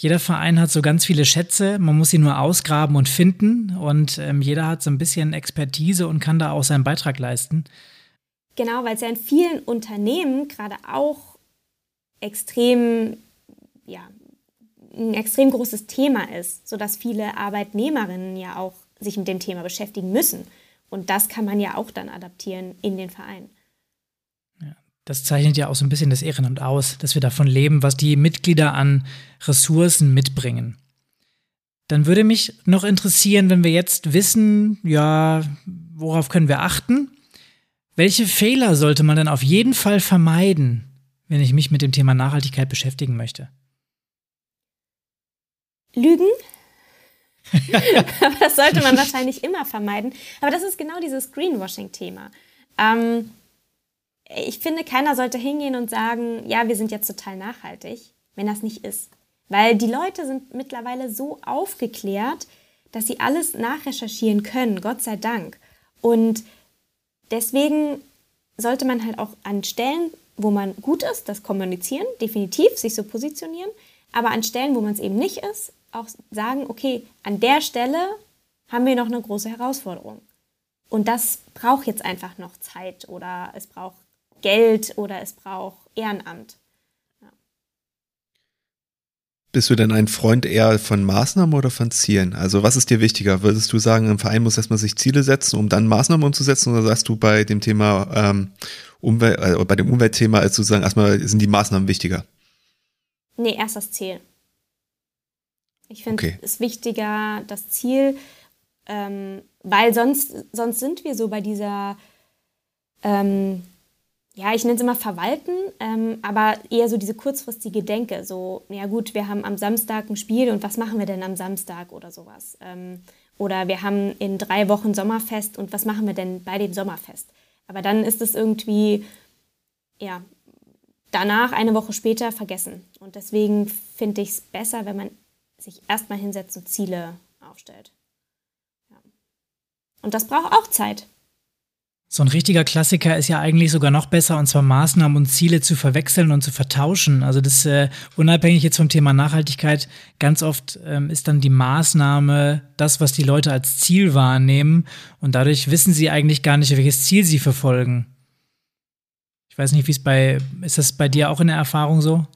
Jeder Verein hat so ganz viele Schätze, man muss sie nur ausgraben und finden und ähm, jeder hat so ein bisschen Expertise und kann da auch seinen Beitrag leisten. Genau, weil es ja in vielen Unternehmen gerade auch extrem ja, ein extrem großes Thema ist, sodass viele Arbeitnehmerinnen ja auch sich mit dem Thema beschäftigen müssen. Und das kann man ja auch dann adaptieren in den Verein. Das zeichnet ja auch so ein bisschen das Ehrenamt aus, dass wir davon leben, was die Mitglieder an Ressourcen mitbringen. Dann würde mich noch interessieren, wenn wir jetzt wissen, ja, worauf können wir achten? Welche Fehler sollte man dann auf jeden Fall vermeiden, wenn ich mich mit dem Thema Nachhaltigkeit beschäftigen möchte? Lügen. Aber das sollte man wahrscheinlich immer vermeiden. Aber das ist genau dieses Greenwashing-Thema. Ähm, ich finde, keiner sollte hingehen und sagen, ja, wir sind jetzt total nachhaltig, wenn das nicht ist. Weil die Leute sind mittlerweile so aufgeklärt, dass sie alles nachrecherchieren können, Gott sei Dank. Und deswegen sollte man halt auch an Stellen, wo man gut ist, das kommunizieren, definitiv sich so positionieren, aber an Stellen, wo man es eben nicht ist, auch sagen, okay, an der Stelle haben wir noch eine große Herausforderung. Und das braucht jetzt einfach noch Zeit oder es braucht Geld oder es braucht Ehrenamt. Bist du denn ein Freund eher von Maßnahmen oder von Zielen? Also was ist dir wichtiger? Würdest du sagen, ein Verein muss erstmal sich Ziele setzen, um dann Maßnahmen umzusetzen? Oder sagst du bei dem Thema ähm, Umwelt, äh, bei dem Umweltthema als zu sagen, erstmal sind die Maßnahmen wichtiger? Nee, erst das Ziel. Ich finde okay. es wichtiger, das Ziel, ähm, weil sonst, sonst sind wir so bei dieser ähm, ja, ich nenne es immer verwalten, ähm, aber eher so diese kurzfristige Denke. So, ja gut, wir haben am Samstag ein Spiel und was machen wir denn am Samstag oder sowas? Ähm, oder wir haben in drei Wochen Sommerfest und was machen wir denn bei dem Sommerfest? Aber dann ist es irgendwie, ja, danach, eine Woche später, vergessen. Und deswegen finde ich es besser, wenn man sich erstmal hinsetzt und Ziele aufstellt. Ja. Und das braucht auch Zeit. So ein richtiger Klassiker ist ja eigentlich sogar noch besser, und zwar Maßnahmen und Ziele zu verwechseln und zu vertauschen. Also das äh, unabhängig jetzt vom Thema Nachhaltigkeit, ganz oft ähm, ist dann die Maßnahme das, was die Leute als Ziel wahrnehmen und dadurch wissen sie eigentlich gar nicht, welches Ziel sie verfolgen. Ich weiß nicht, wie es bei, ist das bei dir auch in der Erfahrung so?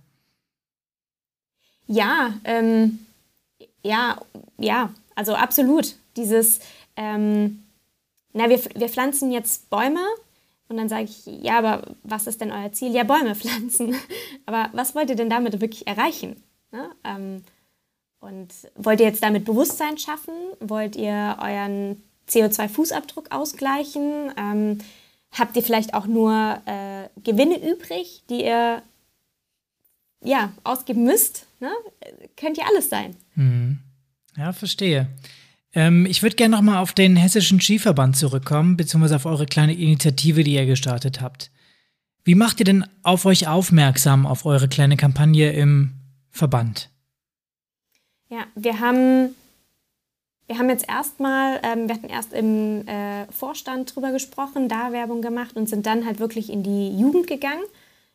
Ja, ähm, ja, ja, also absolut. Dieses, ähm, na, wir, wir pflanzen jetzt Bäume. Und dann sage ich, ja, aber was ist denn euer Ziel? Ja, Bäume pflanzen. aber was wollt ihr denn damit wirklich erreichen? Ne? Ähm, und wollt ihr jetzt damit Bewusstsein schaffen? Wollt ihr euren CO2-Fußabdruck ausgleichen? Ähm, habt ihr vielleicht auch nur äh, Gewinne übrig, die ihr ja, ausgeben müsst? Ne? Könnt ihr alles sein. Mhm. Ja, verstehe. Ähm, ich würde gerne nochmal auf den Hessischen Skiverband zurückkommen, beziehungsweise auf eure kleine Initiative, die ihr gestartet habt. Wie macht ihr denn auf euch aufmerksam, auf eure kleine Kampagne im Verband? Ja, wir haben, wir haben jetzt erstmal, ähm, wir hatten erst im äh, Vorstand drüber gesprochen, da Werbung gemacht und sind dann halt wirklich in die Jugend gegangen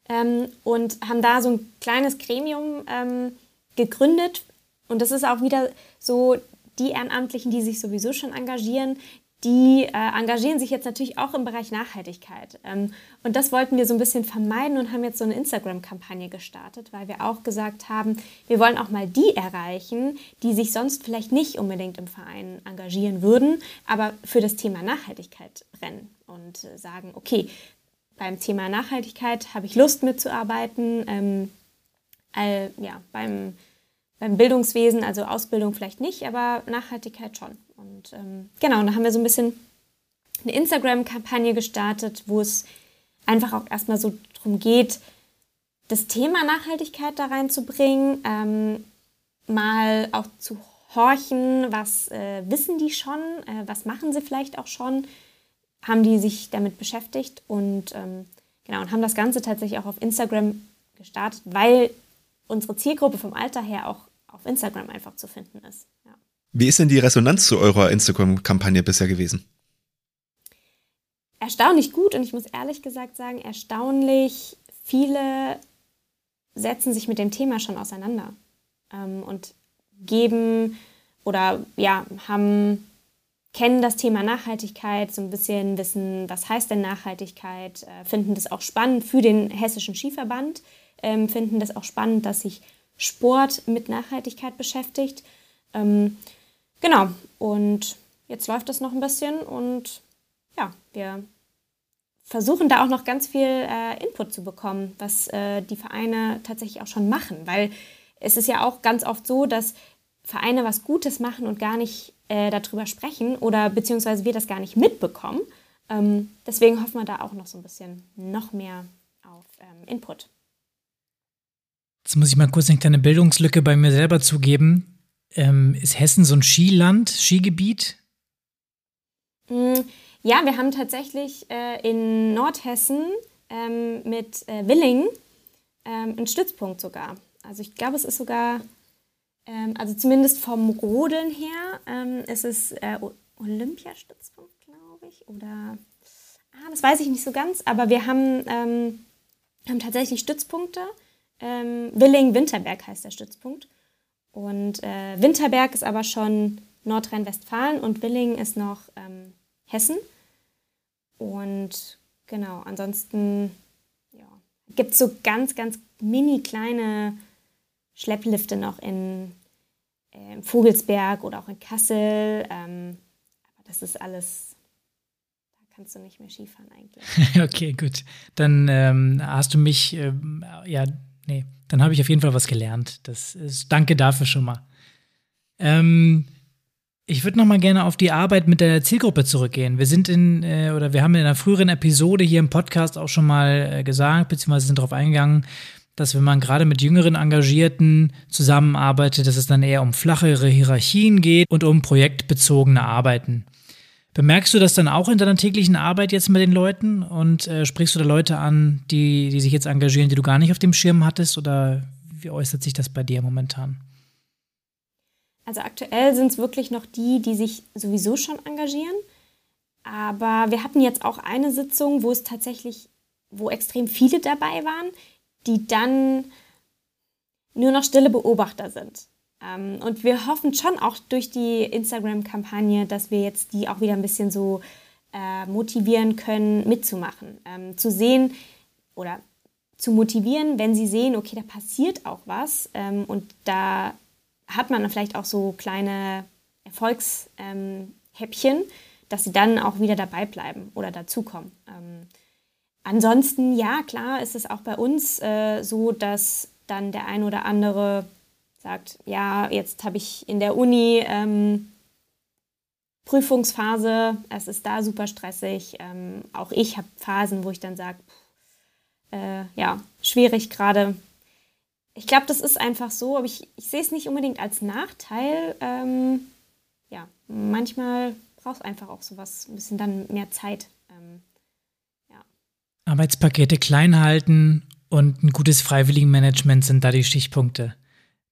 ähm, und haben da so ein kleines Gremium ähm, gegründet. Und das ist auch wieder so die Ehrenamtlichen, die sich sowieso schon engagieren, die äh, engagieren sich jetzt natürlich auch im Bereich Nachhaltigkeit. Ähm, und das wollten wir so ein bisschen vermeiden und haben jetzt so eine Instagram-Kampagne gestartet, weil wir auch gesagt haben, wir wollen auch mal die erreichen, die sich sonst vielleicht nicht unbedingt im Verein engagieren würden, aber für das Thema Nachhaltigkeit brennen und äh, sagen, okay, beim Thema Nachhaltigkeit habe ich Lust mitzuarbeiten. Ähm, all, ja, beim beim Bildungswesen, also Ausbildung vielleicht nicht, aber Nachhaltigkeit schon. Und ähm, genau, und da haben wir so ein bisschen eine Instagram-Kampagne gestartet, wo es einfach auch erstmal so darum geht, das Thema Nachhaltigkeit da reinzubringen, ähm, mal auch zu horchen, was äh, wissen die schon, äh, was machen sie vielleicht auch schon, haben die sich damit beschäftigt und ähm, genau und haben das Ganze tatsächlich auch auf Instagram gestartet, weil unsere Zielgruppe vom Alter her auch auf Instagram einfach zu finden ist. Ja. Wie ist denn die Resonanz zu eurer Instagram-Kampagne bisher gewesen? Erstaunlich gut und ich muss ehrlich gesagt sagen, erstaunlich viele setzen sich mit dem Thema schon auseinander ähm, und geben oder ja, haben, kennen das Thema Nachhaltigkeit, so ein bisschen wissen, was heißt denn Nachhaltigkeit, äh, finden das auch spannend für den Hessischen Skiverband, ähm, finden das auch spannend, dass sich Sport mit Nachhaltigkeit beschäftigt. Ähm, genau, und jetzt läuft das noch ein bisschen und ja, wir versuchen da auch noch ganz viel äh, Input zu bekommen, was äh, die Vereine tatsächlich auch schon machen, weil es ist ja auch ganz oft so, dass Vereine was Gutes machen und gar nicht äh, darüber sprechen oder beziehungsweise wir das gar nicht mitbekommen. Ähm, deswegen hoffen wir da auch noch so ein bisschen noch mehr auf ähm, Input. Jetzt muss ich mal kurz eine kleine Bildungslücke bei mir selber zugeben. Ähm, ist Hessen so ein Skiland, Skigebiet? Mm, ja, wir haben tatsächlich äh, in Nordhessen ähm, mit äh, Willingen ähm, einen Stützpunkt sogar. Also ich glaube, es ist sogar, ähm, also zumindest vom Rodeln her, ähm, ist es äh, Olympiastützpunkt, glaube ich, oder ah, das weiß ich nicht so ganz, aber wir haben, ähm, haben tatsächlich Stützpunkte. Ähm, Willing-Winterberg heißt der Stützpunkt. Und äh, Winterberg ist aber schon Nordrhein-Westfalen und Willing ist noch ähm, Hessen. Und genau, ansonsten ja, gibt es so ganz, ganz mini kleine Schlepplifte noch in äh, Vogelsberg oder auch in Kassel. Ähm, aber das ist alles, da kannst du nicht mehr Skifahren eigentlich. okay, gut. Dann ähm, hast du mich, ähm, ja, nee, dann habe ich auf jeden Fall was gelernt. Das ist, danke dafür schon mal. Ähm, ich würde noch mal gerne auf die Arbeit mit der Zielgruppe zurückgehen. Wir sind in, äh, oder wir haben in einer früheren Episode hier im Podcast auch schon mal äh, gesagt, beziehungsweise sind darauf eingegangen, dass wenn man gerade mit jüngeren Engagierten zusammenarbeitet, dass es dann eher um flachere Hierarchien geht und um projektbezogene Arbeiten. Bemerkst du das dann auch in deiner täglichen Arbeit jetzt mit den Leuten und äh, sprichst du da Leute an, die, die sich jetzt engagieren, die du gar nicht auf dem Schirm hattest oder wie äußert sich das bei dir momentan? Also aktuell sind es wirklich noch die, die sich sowieso schon engagieren. Aber wir hatten jetzt auch eine Sitzung, wo es tatsächlich, wo extrem viele dabei waren, die dann nur noch stille Beobachter sind. Ähm, und wir hoffen schon auch durch die Instagram-Kampagne, dass wir jetzt die auch wieder ein bisschen so äh, motivieren können, mitzumachen. Ähm, zu sehen oder zu motivieren, wenn sie sehen, okay, da passiert auch was ähm, und da hat man vielleicht auch so kleine Erfolgshäppchen, ähm, dass sie dann auch wieder dabei bleiben oder dazukommen. Ähm, ansonsten, ja, klar ist es auch bei uns äh, so, dass dann der ein oder andere sagt, ja, jetzt habe ich in der Uni ähm, Prüfungsphase, es ist da super stressig. Ähm, auch ich habe Phasen, wo ich dann sage, äh, ja, schwierig gerade, ich glaube, das ist einfach so, aber ich, ich sehe es nicht unbedingt als Nachteil. Ähm, ja, manchmal braucht es einfach auch sowas, ein bisschen dann mehr Zeit. Ähm, ja. Arbeitspakete klein halten und ein gutes Freiwilligenmanagement sind da die Stichpunkte.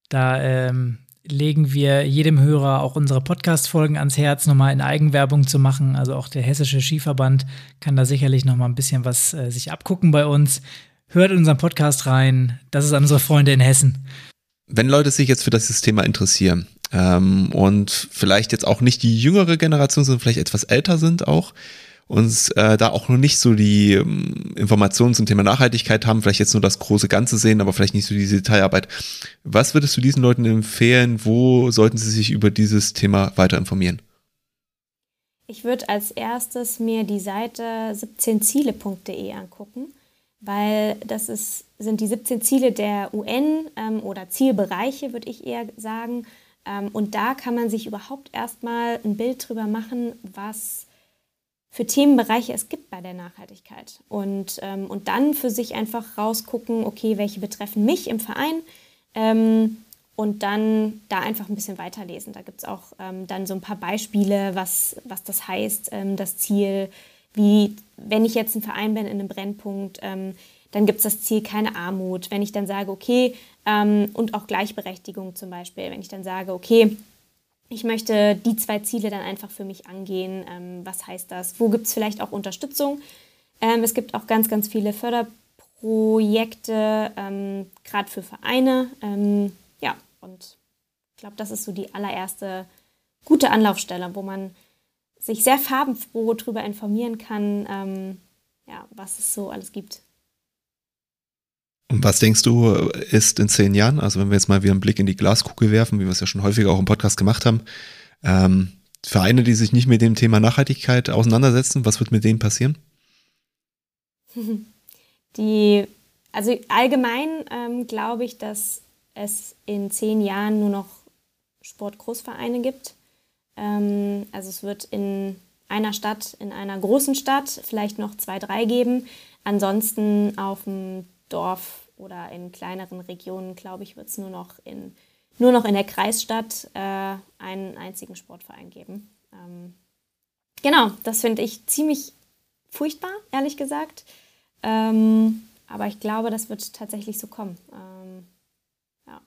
Da ähm, legen wir jedem Hörer auch unsere Podcast-Folgen ans Herz, nochmal in Eigenwerbung zu machen. Also auch der Hessische Skiverband kann da sicherlich nochmal ein bisschen was äh, sich abgucken bei uns. Hört unseren Podcast rein. Das ist unsere Freunde in Hessen. Wenn Leute sich jetzt für das Thema interessieren ähm, und vielleicht jetzt auch nicht die jüngere Generation, sondern vielleicht etwas älter sind auch und äh, da auch noch nicht so die ähm, Informationen zum Thema Nachhaltigkeit haben, vielleicht jetzt nur das große Ganze sehen, aber vielleicht nicht so diese Detailarbeit. Was würdest du diesen Leuten empfehlen? Wo sollten sie sich über dieses Thema weiter informieren? Ich würde als erstes mir die Seite 17ziele.de angucken weil das ist, sind die 17 Ziele der UN ähm, oder Zielbereiche, würde ich eher sagen. Ähm, und da kann man sich überhaupt erstmal ein Bild drüber machen, was für Themenbereiche es gibt bei der Nachhaltigkeit. Und, ähm, und dann für sich einfach rausgucken, okay, welche betreffen mich im Verein. Ähm, und dann da einfach ein bisschen weiterlesen. Da gibt es auch ähm, dann so ein paar Beispiele, was, was das heißt, ähm, das Ziel wie wenn ich jetzt ein Verein bin in einem Brennpunkt, ähm, dann gibt es das Ziel keine Armut. Wenn ich dann sage, okay, ähm, und auch Gleichberechtigung zum Beispiel, wenn ich dann sage, okay, ich möchte die zwei Ziele dann einfach für mich angehen, ähm, was heißt das? Wo gibt es vielleicht auch Unterstützung? Ähm, es gibt auch ganz, ganz viele Förderprojekte, ähm, gerade für Vereine. Ähm, ja, und ich glaube, das ist so die allererste gute Anlaufstelle, wo man sich sehr farbenfroh darüber informieren kann, ähm, ja, was es so alles gibt. Und was denkst du, ist in zehn Jahren, also wenn wir jetzt mal wieder einen Blick in die Glaskugel werfen, wie wir es ja schon häufiger auch im Podcast gemacht haben, ähm, Vereine, die sich nicht mit dem Thema Nachhaltigkeit auseinandersetzen, was wird mit denen passieren? Die, also allgemein ähm, glaube ich, dass es in zehn Jahren nur noch Sportgroßvereine gibt. Ähm, also es wird in einer Stadt, in einer großen Stadt vielleicht noch zwei, drei geben. Ansonsten auf dem Dorf oder in kleineren Regionen, glaube ich, wird es nur noch in nur noch in der Kreisstadt äh, einen einzigen Sportverein geben. Ähm, genau, das finde ich ziemlich furchtbar, ehrlich gesagt. Ähm, aber ich glaube, das wird tatsächlich so kommen. Ähm, ja.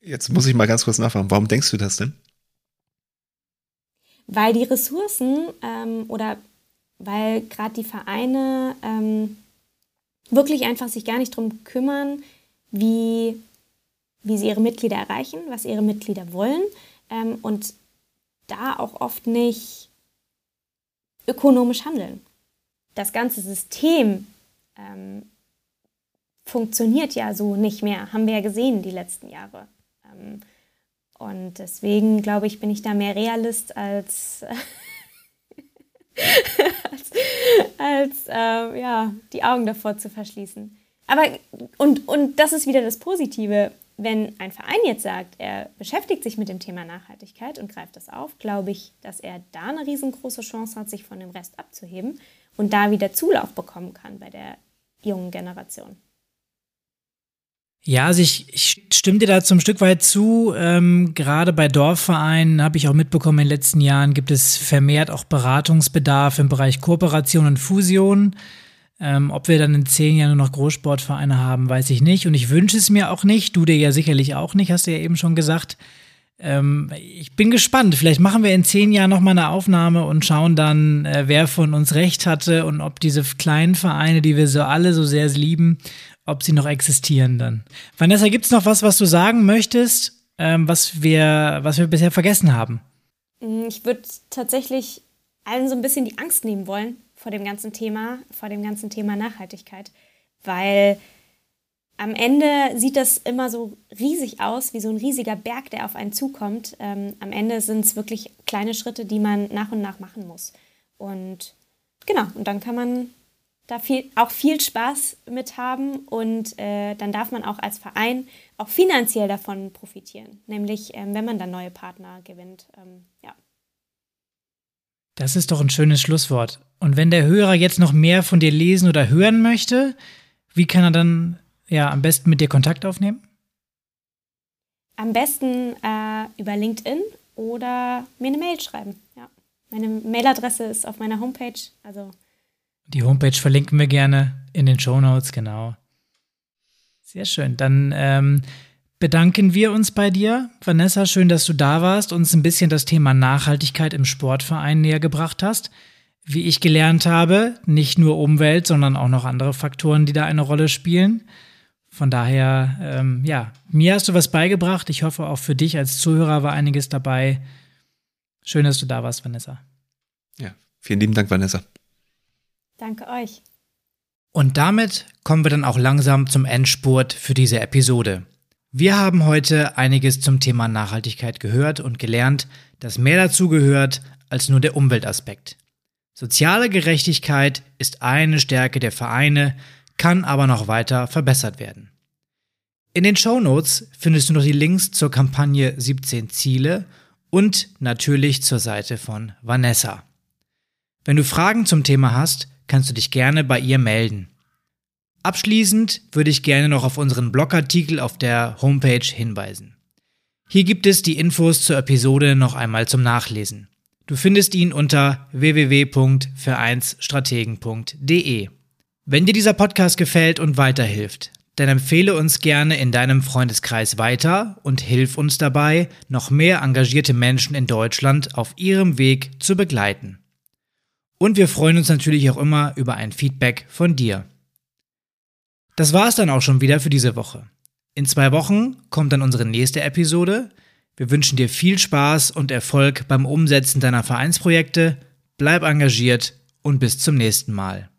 Jetzt muss ich mal ganz kurz nachfragen, warum denkst du das denn? Weil die Ressourcen ähm, oder weil gerade die Vereine ähm, wirklich einfach sich gar nicht darum kümmern, wie wie sie ihre Mitglieder erreichen, was ihre Mitglieder wollen ähm, und da auch oft nicht ökonomisch handeln. Das ganze System ähm, funktioniert ja so nicht mehr, haben wir ja gesehen die letzten Jahre. Ähm, und deswegen glaube ich, bin ich da mehr Realist als, als, als äh, ja, die Augen davor zu verschließen. Aber und, und das ist wieder das Positive wenn ein Verein jetzt sagt, er beschäftigt sich mit dem Thema Nachhaltigkeit und greift das auf, glaube ich, dass er da eine riesengroße Chance hat, sich von dem Rest abzuheben und da wieder Zulauf bekommen kann bei der jungen Generation. Ja, also ich, ich stimme dir da zum Stück weit zu. Ähm, gerade bei Dorfvereinen habe ich auch mitbekommen, in den letzten Jahren gibt es vermehrt auch Beratungsbedarf im Bereich Kooperation und Fusion. Ähm, ob wir dann in zehn Jahren nur noch Großsportvereine haben, weiß ich nicht. Und ich wünsche es mir auch nicht. Du dir ja sicherlich auch nicht, hast du ja eben schon gesagt. Ähm, ich bin gespannt. Vielleicht machen wir in zehn Jahren nochmal eine Aufnahme und schauen dann, äh, wer von uns recht hatte und ob diese kleinen Vereine, die wir so alle so sehr lieben, ob sie noch existieren dann. Vanessa, gibt es noch was, was du sagen möchtest, ähm, was, wir, was wir bisher vergessen haben? Ich würde tatsächlich allen so ein bisschen die Angst nehmen wollen, vor dem ganzen Thema, vor dem ganzen Thema Nachhaltigkeit, weil am Ende sieht das immer so riesig aus, wie so ein riesiger Berg, der auf einen zukommt. Ähm, am Ende sind es wirklich kleine Schritte, die man nach und nach machen muss. Und genau, und dann kann man da viel, auch viel Spaß mit haben und äh, dann darf man auch als Verein auch finanziell davon profitieren, nämlich ähm, wenn man dann neue Partner gewinnt. Ähm, ja. Das ist doch ein schönes Schlusswort. Und wenn der Hörer jetzt noch mehr von dir lesen oder hören möchte, wie kann er dann ja am besten mit dir Kontakt aufnehmen? Am besten äh, über LinkedIn oder mir eine Mail schreiben. Ja. Meine Mailadresse ist auf meiner Homepage. Also die Homepage verlinken wir gerne in den Show Notes, genau. Sehr schön. Dann ähm, bedanken wir uns bei dir. Vanessa, schön, dass du da warst, uns ein bisschen das Thema Nachhaltigkeit im Sportverein näher gebracht hast. Wie ich gelernt habe, nicht nur Umwelt, sondern auch noch andere Faktoren, die da eine Rolle spielen. Von daher, ähm, ja, mir hast du was beigebracht. Ich hoffe, auch für dich als Zuhörer war einiges dabei. Schön, dass du da warst, Vanessa. Ja, vielen lieben Dank, Vanessa. Danke euch. Und damit kommen wir dann auch langsam zum Endspurt für diese Episode. Wir haben heute einiges zum Thema Nachhaltigkeit gehört und gelernt, dass mehr dazu gehört als nur der Umweltaspekt. Soziale Gerechtigkeit ist eine Stärke der Vereine, kann aber noch weiter verbessert werden. In den Show Notes findest du noch die Links zur Kampagne 17 Ziele und natürlich zur Seite von Vanessa. Wenn du Fragen zum Thema hast, kannst du dich gerne bei ihr melden. Abschließend würde ich gerne noch auf unseren Blogartikel auf der Homepage hinweisen. Hier gibt es die Infos zur Episode noch einmal zum Nachlesen. Du findest ihn unter www.vereinsstrategen.de. Wenn dir dieser Podcast gefällt und weiterhilft, dann empfehle uns gerne in deinem Freundeskreis weiter und hilf uns dabei, noch mehr engagierte Menschen in Deutschland auf ihrem Weg zu begleiten. Und wir freuen uns natürlich auch immer über ein Feedback von dir. Das war es dann auch schon wieder für diese Woche. In zwei Wochen kommt dann unsere nächste Episode. Wir wünschen dir viel Spaß und Erfolg beim Umsetzen deiner Vereinsprojekte. Bleib engagiert und bis zum nächsten Mal.